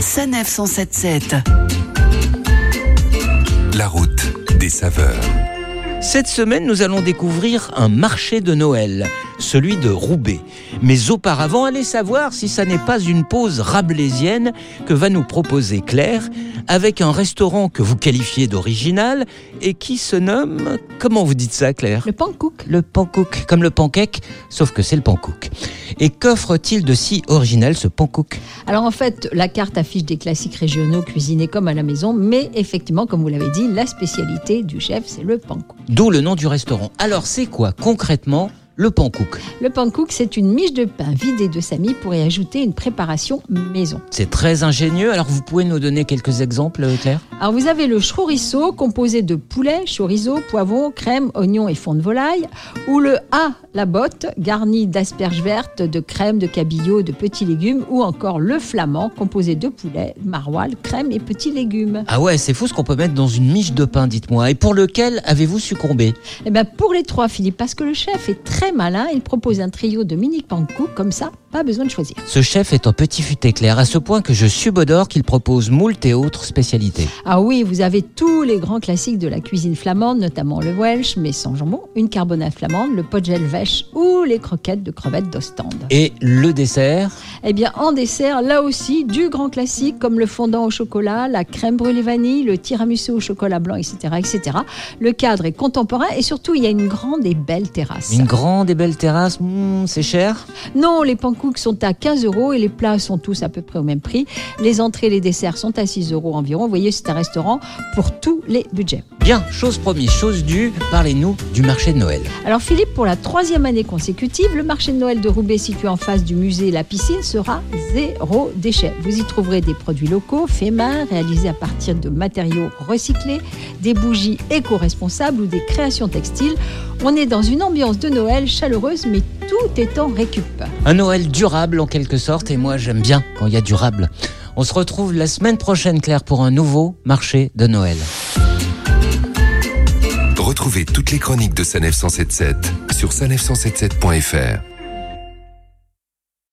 Sanef 177. La route des saveurs. Cette semaine, nous allons découvrir un marché de Noël, celui de Roubaix. Mais auparavant, allez savoir si ça n'est pas une pause rabelaisienne que va nous proposer Claire avec un restaurant que vous qualifiez d'original et qui se nomme... Comment vous dites ça, Claire? Le pankouk. Le pankouk, comme le pancake, sauf que c'est le pankouk. Et qu'offre-t-il de si original ce pankouk Alors en fait, la carte affiche des classiques régionaux cuisinés comme à la maison, mais effectivement, comme vous l'avez dit, la spécialité du chef, c'est le pankouk. D'où le nom du restaurant. Alors c'est quoi concrètement? Le pankouk Le pankouk, c'est une miche de pain vidée de sa mie pour y ajouter une préparation maison. C'est très ingénieux. Alors vous pouvez nous donner quelques exemples, Claire? Alors vous avez le chorizo composé de poulet, chorizo, poivron, crème, oignon et fond de volaille, ou le A, la botte, garni d'asperges vertes, de crème, de cabillaud, de petits légumes, ou encore le flamand composé de poulet, maroilles, crème et petits légumes. Ah ouais, c'est fou ce qu'on peut mettre dans une miche de pain, dites-moi. Et pour lequel avez-vous succombé? Eh bien pour les trois, Philippe, parce que le chef est très malin, il propose un trio de mini pankouk comme ça, pas besoin de choisir. Ce chef est un petit futé clair, à ce point que je subodore qu'il propose moult et autres spécialités. Ah oui, vous avez tous les grands classiques de la cuisine flamande, notamment le Welsh, mais sans jambon, une carbonade flamande, le podgel vèche ou les croquettes de crevettes d'Ostende. Et le dessert? Eh bien, en dessert, là aussi, du grand classique comme le fondant au chocolat, la crème brûlée vanille, le tiramisu au chocolat blanc, etc., etc. Le cadre est contemporain et surtout, il y a une grande et belle terrasse. Une grande et belle terrasse, hmm, c'est cher Non, les pancakes sont à 15 euros et les plats sont tous à peu près au même prix. Les entrées et les desserts sont à 6 euros environ. Vous voyez, c'est un restaurant pour tous les budgets. Bien, chose promise, chose due, parlez-nous du marché de Noël. Alors Philippe, pour la troisième année consécutive, le marché de Noël de Roubaix situé en face du musée la piscine sera zéro déchet. Vous y trouverez des produits locaux, faits main, réalisés à partir de matériaux recyclés, des bougies éco-responsables ou des créations textiles. On est dans une ambiance de Noël chaleureuse mais tout est en récup. Un Noël durable en quelque sorte, et moi j'aime bien quand il y a durable. On se retrouve la semaine prochaine, Claire, pour un nouveau marché de Noël. Retrouvez toutes les chroniques de Sanef 177 sur sanef177.fr.